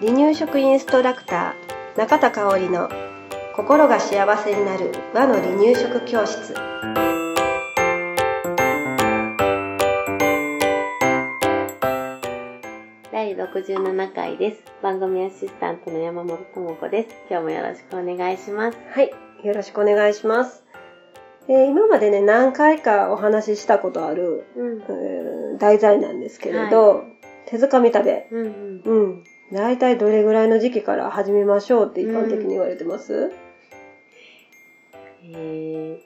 離乳食インストラクター中田香織の心が幸せになる和の離乳食教室第67回です。番組アシスタントの山本智子です。今日もよろしくお願いします。はいよろしくお願いします、えー今までね何回かお話ししたことある、うん。えー題材なんですけれど、手づかみ食べ。うんうん。うん。大体どれぐらいの時期から始めましょうって一般的に言われてます、え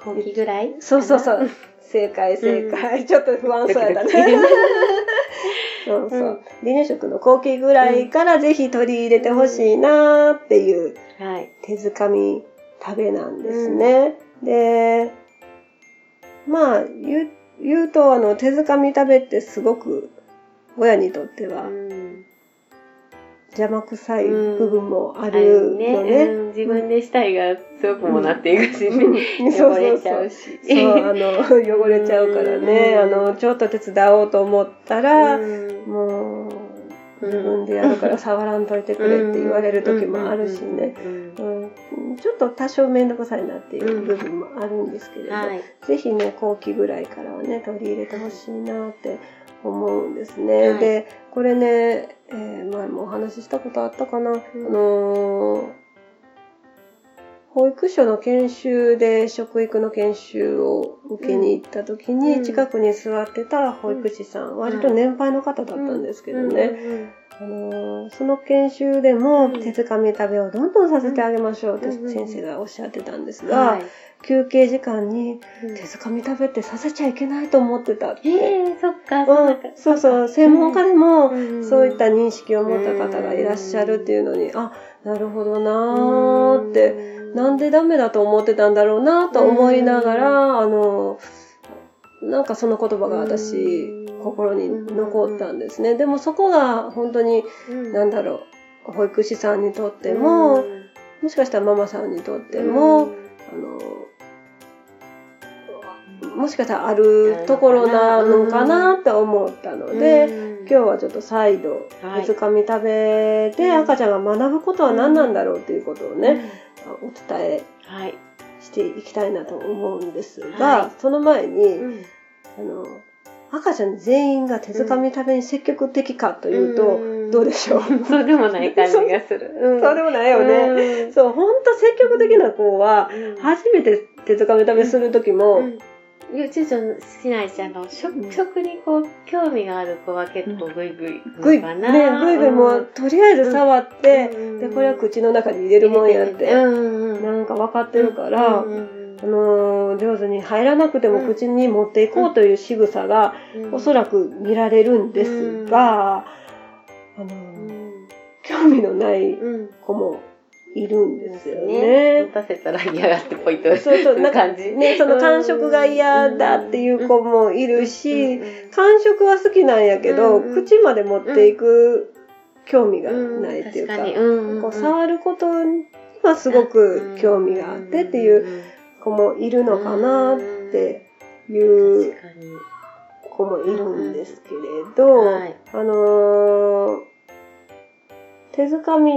ー、後期ぐらいそうそうそう。正解正解、ちょっと不安そうやったね。そうそう、うん。離乳食の後期ぐらいからぜひ取り入れてほしいなーっていうはい。手づかみ食べなんですね、でまあ言う言うとあの手づかみ食べってすごく親にとってはうん。邪魔くさいうん。部分もああるのね。ね、うん。自分でしたいが強くもなっていくしうん。ね。そう汚れそうそう。ちゃうし。そうあの汚れちゃうからね、うん。あのちょっと手伝おうと思ったら、うん。もう自分でやるから触らんといてくれって言われる時もあるしね、うん。うん、ちょっと多少面倒くさいなっていう部分もあるんですけれど、はい。ぜひね後期ぐらいからはね取り入れてほしいなって思うんですね。はいでこれね、えー前もお話ししたことあったかな、あのー保育所の研修で食育の研修を受けに行った時に、うん。近くに座ってた保育士さん、割と年配の方だったんですけどね、あのーその研修でもうん。手づかみ食べをどんどんさせてあげましょうってうん先生がおっしゃってたんですが、はい。休憩時間にうん。手づかみ食べってさせちゃいけないと思ってたって。えー、そっか、うん、そうそう、専門家でもうんそういった認識を持った方がいらっしゃるっていうのに、あ、なるほどなーって、なんでダメだと思ってたんだろうなと思いながら、あの、なんかその言葉が私、うん。心に残ったんですね。でもそこが本当に、うん。なんだろう、保育士さんにとっても、もしかしたらママさんにとっても、あの、もしかしたらあるところなのかなって思ったので、今日はちょっと再度、はい。手づかみ食べでうん。赤ちゃんが学ぶことは何なんだろうっていうことをね、お伝えはい。していきたいなと思うんですが、はいその前に、うんあの、赤ちゃん全員が手づかみ食べに積極的かというと、どうでしょう、そうでもない感じがする。うんそうでもないよね。ね。そう、ほんと積極的な子は、初めて手づかみ食べする時も、うんうちのしないし、あの、食、食にこう、興味がある子は結構グイグイぐい、ね、行くかな。ぐいぐいもう、とりあえず触って、うん。で、これは口の中に入れるもんやって。なんか分かってるから、あのー上手に入らなくてもうん口に持っていこうという仕草が、うん。おそらく見られるんですが、あの興味のないうん。子もいるんですよね。ね。持。たせたら嫌がってポイと。そうそう、なんか感じ。ね、その感触が嫌だっていう子もいるし、感触は好きなんやけど、口まで持っていく興味がないっていうか、こう触ることにはすごく興味があってっていう子もいるのかなっていう。子もいるんですけれど、はいあのー手づかみ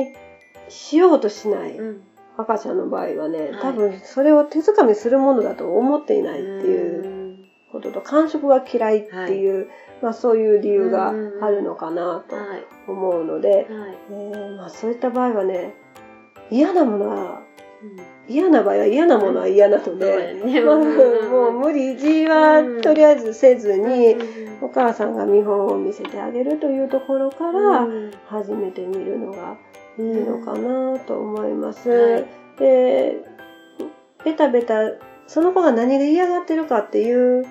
しようとしないうん。赤ちゃんの場合はね、はい。多分それを手づかみするものだと思っていないっていうことと感触が嫌いっていう、まあそういう理由があるのかなとはい。思うので、はい。えーまあそういった場合はね嫌なものは嫌な場合は嫌なものは嫌なので、まあもう無理強いはとりあえずせずに、お母さんが見本を見せてあげるというところから始めてみるのがいいのかなと思います。はいで、ベタベタ、その子が何で嫌がってるかっていう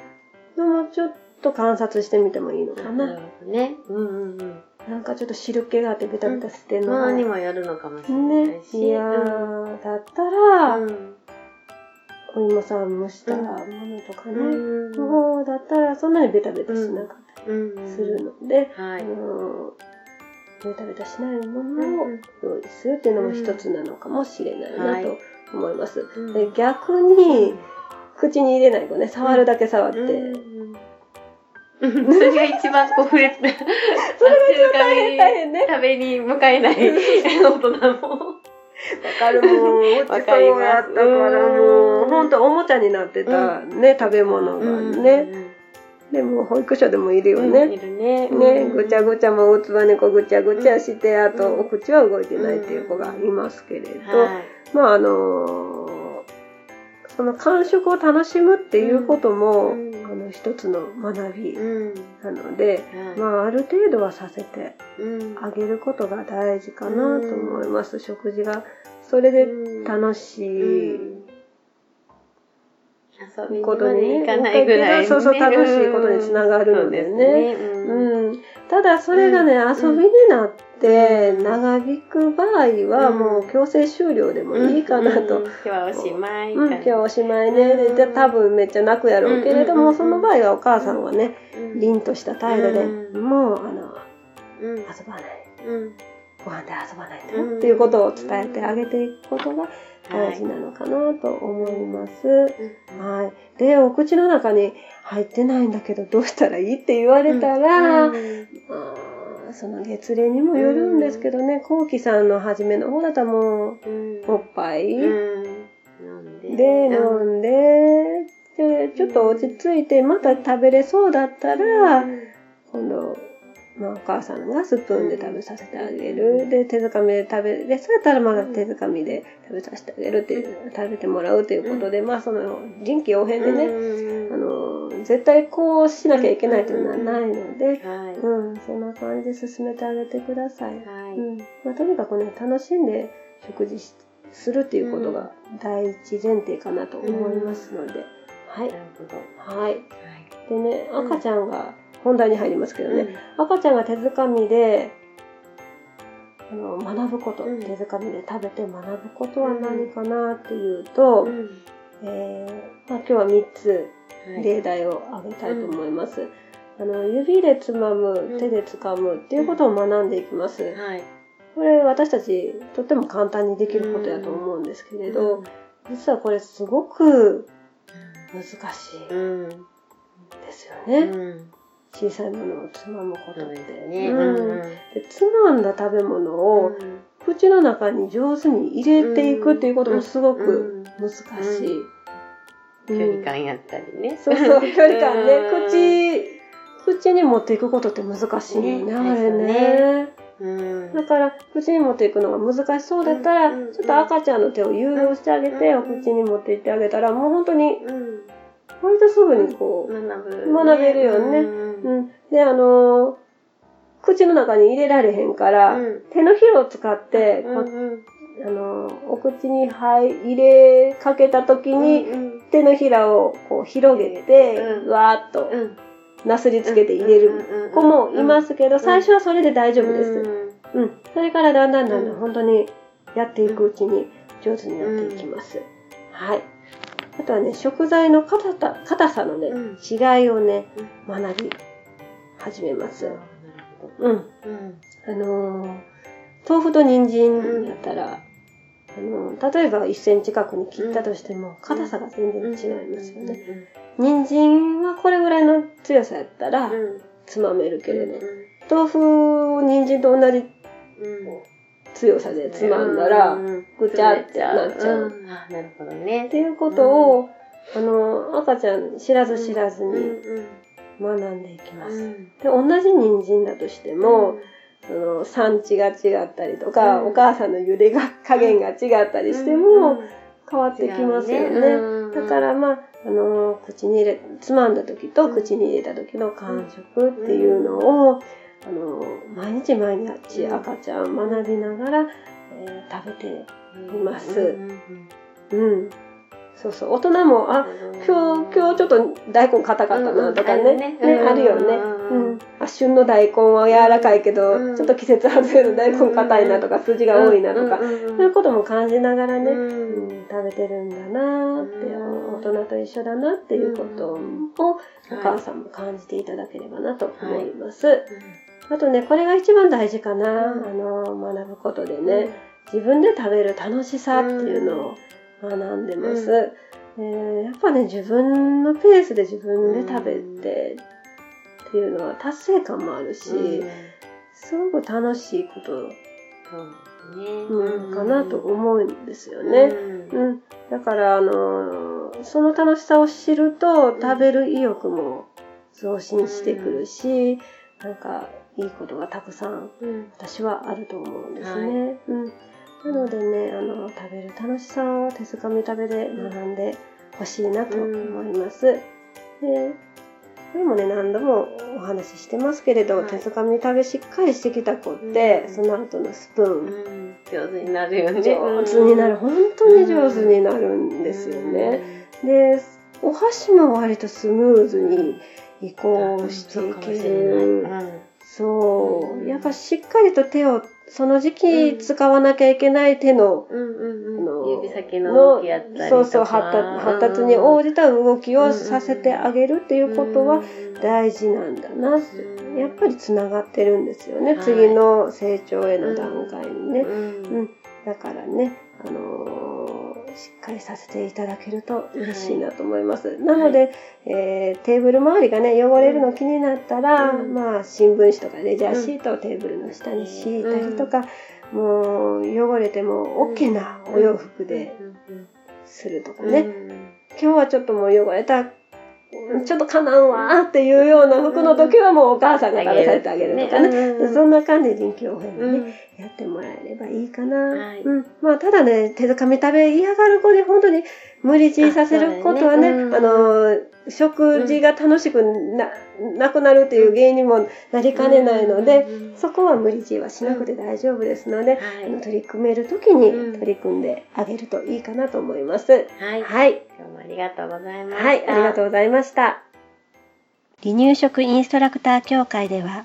のもちょっと観察してみてもいいのかな。なるほどね。うんうんうん。なんかちょっと汁気があってベタベタしてんのまが、あにもよるのかもしれないね、し。いやーだったら、うんお芋さん蒸したものとかね、うんの方だったらそんなにベタベタしなかったうんりするので、あはい。のベタベタしないものを用意するっていうのも一つなのかもしれないなと思います。うん。で逆に口に入れない子ね。触るだけ触って、うんそれが一番こう触れて、それが大変大変ね。食べに向かえない大人も。わかるもん。うちそうやったからもう、ほん。とおもちゃになってたね、食べ物がね。でも保育所でもいるよね。いるね。ね、ぐちゃぐちゃもうつば猫ぐちゃぐちゃして、あとお口は動いてないっていう子がいますけれど、まああのその感触を楽しむっていうことも、あの一つの学びなので、まあある程度はさせてあげることが大事かなと思います。食事がそれで楽しい。遊びことに行かないぐらい、ね、そうそう楽しいことにつながるのでね。ねうん、ただそれがね、遊びになって長引く場合はもう強制終了でもいいかなと。今日はおしまい。うん、今日はおしまいね。で多分めっちゃ泣くやろうけれども、その場合はお母さんはね、凛とした態度で、もうあの、遊ばない。ご飯で遊ばないんだっていうことを伝えてあげていくことが大事なのかなと思います。はい。で、お口の中に入ってないんだけどどうしたらいいって言われたら、うん、その月齢にもよるんですけどね、こうきさんの初めの方だったらもう、おっぱい、で、飲んで、で、ちょっと落ち着いてまた食べれそうだったら、今度、まあ、お母さんがスプーンで食べさせてあげる。で、手づかみで食べる。で、そうやったらまだ手づかみで食べさせてあげるっていう、食べてもらうということで、まあ、その、臨機応変でね、あの、絶対こうしなきゃいけないというのはないので、うん、そんな感じで進めてあげてください。うん。まあ、とにかくね、楽しんで食事するっていうことが第一前提かなと思いますので、はい。なるほど。はい。でね、赤ちゃんが、本題に入りますけどね、うん、赤ちゃんが手づかみであの学ぶこと、うん、手づかみで食べて学ぶことは何かなっていうと、うん、えー、まあ、今日は3つ例題を挙げたいと思います。はい、あの指でつまむ、手でつかむっていうことを学んでいきます。はい、これ私たちとっても簡単にできることやと思うんですけれど、実はこれすごく難しいですよね。小さいものをつまむことって。ね、うんでつまんだ食べ物を口の中に上手に入れていくっていうこともすごく難しい。距離感やったりね。そうそう、距離感ね。口、口に持っていくことって難しいね、あれね。だから口に持っていくのが難しそうだったら、ちょっと赤ちゃんの手を誘導してあげて、お口に持っていってあげたらもう本当に割とすぐにこう、学べるよね。うん。で、あのー、口の中に入れられへんから、うん、手のひらを使って、あのー、お口に入れかけた時に、手のひらをこう広げて、わーっと、なすりつけて入れる子もいますけど、最初はそれで大丈夫です。うん。それからだんだんだんだん本当にやっていくうちに上手になっていきます。はい。あとはね、食材の硬さ硬さのね、うん、違いをね、学び始めます。うん。あのー、豆腐と人参やったら、あのー、例えば1センチ角に切ったとしても、硬さが全然違いますよね。人参はこれぐらいの強さやったら、つまめるけれど、豆腐、人参と同じ強さでつまんだら、ぐちゃってなっちゃう。あなるほどね。っていうことを、あの、赤ちゃん知らず知らずに学んでいきます。で、同じ人参だとしても、その産地が違ったりとか、お母さんの茹でが加減が違ったりしても変わってきますよね。だからまあ、あの、口に入れ、つまんだ時と口に入れた時の感触っていうのを、あの毎日毎日赤ちゃん学びながら、えー、食べています。うん。そうそう。大人も、あ、今日、今日ちょっと大根硬かったなとかね。ね、あるよね。うん。あ、旬の大根は柔らかいけど、ちょっと季節外れの大根硬いなとか、筋が多いなとか、そういうことも感じながらね、うん、食べてるんだなって、大人と一緒だなっていうことを、お母さんも感じていただければなと思います。あとね、これが一番大事かな。あの、学ぶことでね、自分で食べる楽しさっていうのを学んでます。えー、やっぱね、自分のペースで自分で食べて、っていうのは達成感もあるし、うん、すごく楽しいことうん、かなと思うんですよね。うん、だからあのその楽しさを知ると食べる意欲も増進してくるし、なんかいいことがたくさん、私はあると思うんですね。はい、うん、なのでねあの食べる楽しさを手づかみ食べで学んでほしいなと思います。でこれもね何度もお話ししてますけれど、はい、手づかみ食べしっかりしてきた子って、うん、その後のスプーン、うん、上手になるよね。上手になる、本当に上手になるんですよね、でお箸も割とスムーズに移行していける。そう。やっぱしっかりと手を、その時期使わなきゃいけない手の、指先の動きやったりそうそう発達、発達に応じた動きをさせてあげるっていうことは大事なんだなやっぱりつながってるんですよね、はい、次の成長への段階にね。うん、だからね、あのーしっかりさせていただけると嬉しいなと思います。はい、なので、はい、えー、テーブル周りがね、汚れるの気になったら、うん、まあ、新聞紙とかレジャーシートをテーブルの下に敷いたりとか、うん、もう、汚れても OK なお洋服でするとかね。今日はちょっともう汚れたちょっとかなんわっていうような服の時はもうお母さんが食べさせてあげるとかね。ね。そんな感じで臨機応変にね、やってもらえればいいかな。はい、うん。まあ、ただね、手づかみ食べ嫌がる子で本当に無理強いさせることはね、あ、ねうん、あの、食事が楽しくな,、なくなるっていう原因にもなりかねないので、そこは無理強いはしなくて大丈夫ですので、はい、あの取り組める時に取り組んであげるといいかなと思います。はい。はい。今日もありがとうございました。はい、ありがとうございました。離乳食インストラクター協会では、